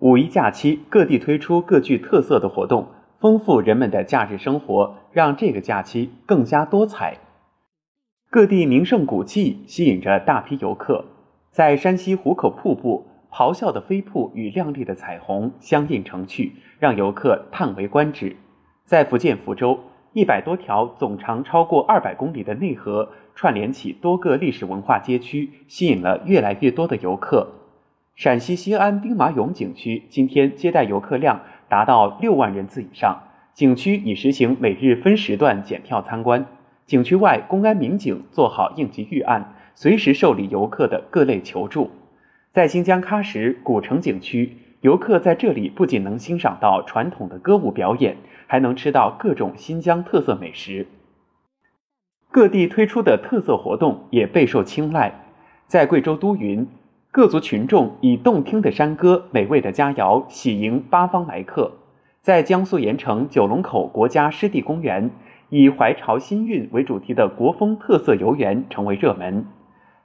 五一假期，各地推出各具特色的活动，丰富人们的假日生活，让这个假期更加多彩。各地名胜古迹吸引着大批游客。在山西壶口瀑布，咆哮的飞瀑与亮丽的彩虹相映成趣，让游客叹为观止。在福建福州，一百多条总长超过二百公里的内河串联起多个历史文化街区，吸引了越来越多的游客。陕西西安兵马俑景区今天接待游客量达到六万人次以上，景区已实行每日分时段检票参观。景区外，公安民警做好应急预案，随时受理游客的各类求助。在新疆喀什古城景区，游客在这里不仅能欣赏到传统的歌舞表演，还能吃到各种新疆特色美食。各地推出的特色活动也备受青睐，在贵州都匀。各族群众以动听的山歌、美味的佳肴喜迎八方来客。在江苏盐城九龙口国家湿地公园，以怀潮新韵为主题的国风特色游园成为热门。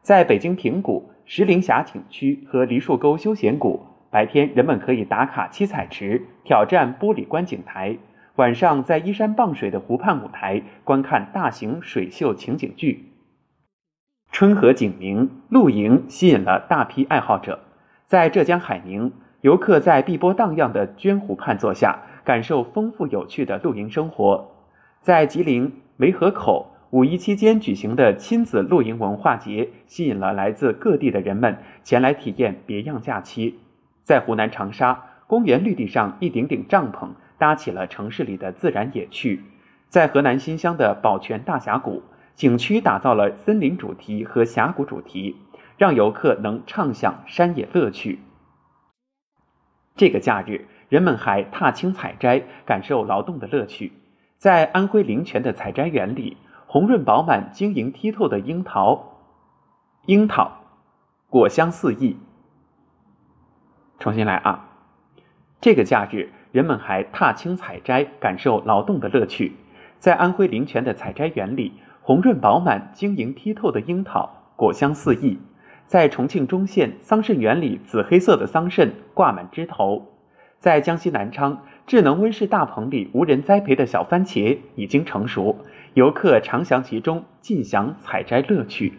在北京平谷石林峡景区和梨树沟休闲谷，白天人们可以打卡七彩池、挑战玻璃观景台；晚上在依山傍水的湖畔舞台观看大型水秀情景剧。春和景明，露营吸引了大批爱好者。在浙江海宁，游客在碧波荡漾的鹃湖畔坐下，感受丰富有趣的露营生活。在吉林梅河口，五一期间举行的亲子露营文化节，吸引了来自各地的人们前来体验别样假期。在湖南长沙，公园绿地上一顶顶帐篷搭起了城市里的自然野趣。在河南新乡的宝泉大峡谷。景区打造了森林主题和峡谷主题，让游客能畅享山野乐趣。这个假日，人们还踏青采摘，感受劳动的乐趣。在安徽灵泉的采摘园里，红润饱满、晶莹剔透的樱桃，樱桃果香四溢。重新来啊！这个假日，人们还踏青采摘，感受劳动的乐趣。在安徽灵泉的采摘园里。红润饱满、晶莹剔透的樱桃，果香四溢。在重庆忠县桑葚园里，紫黑色的桑葚挂满枝头。在江西南昌智能温室大棚里，无人栽培的小番茄已经成熟，游客常享其中，尽享采摘乐趣。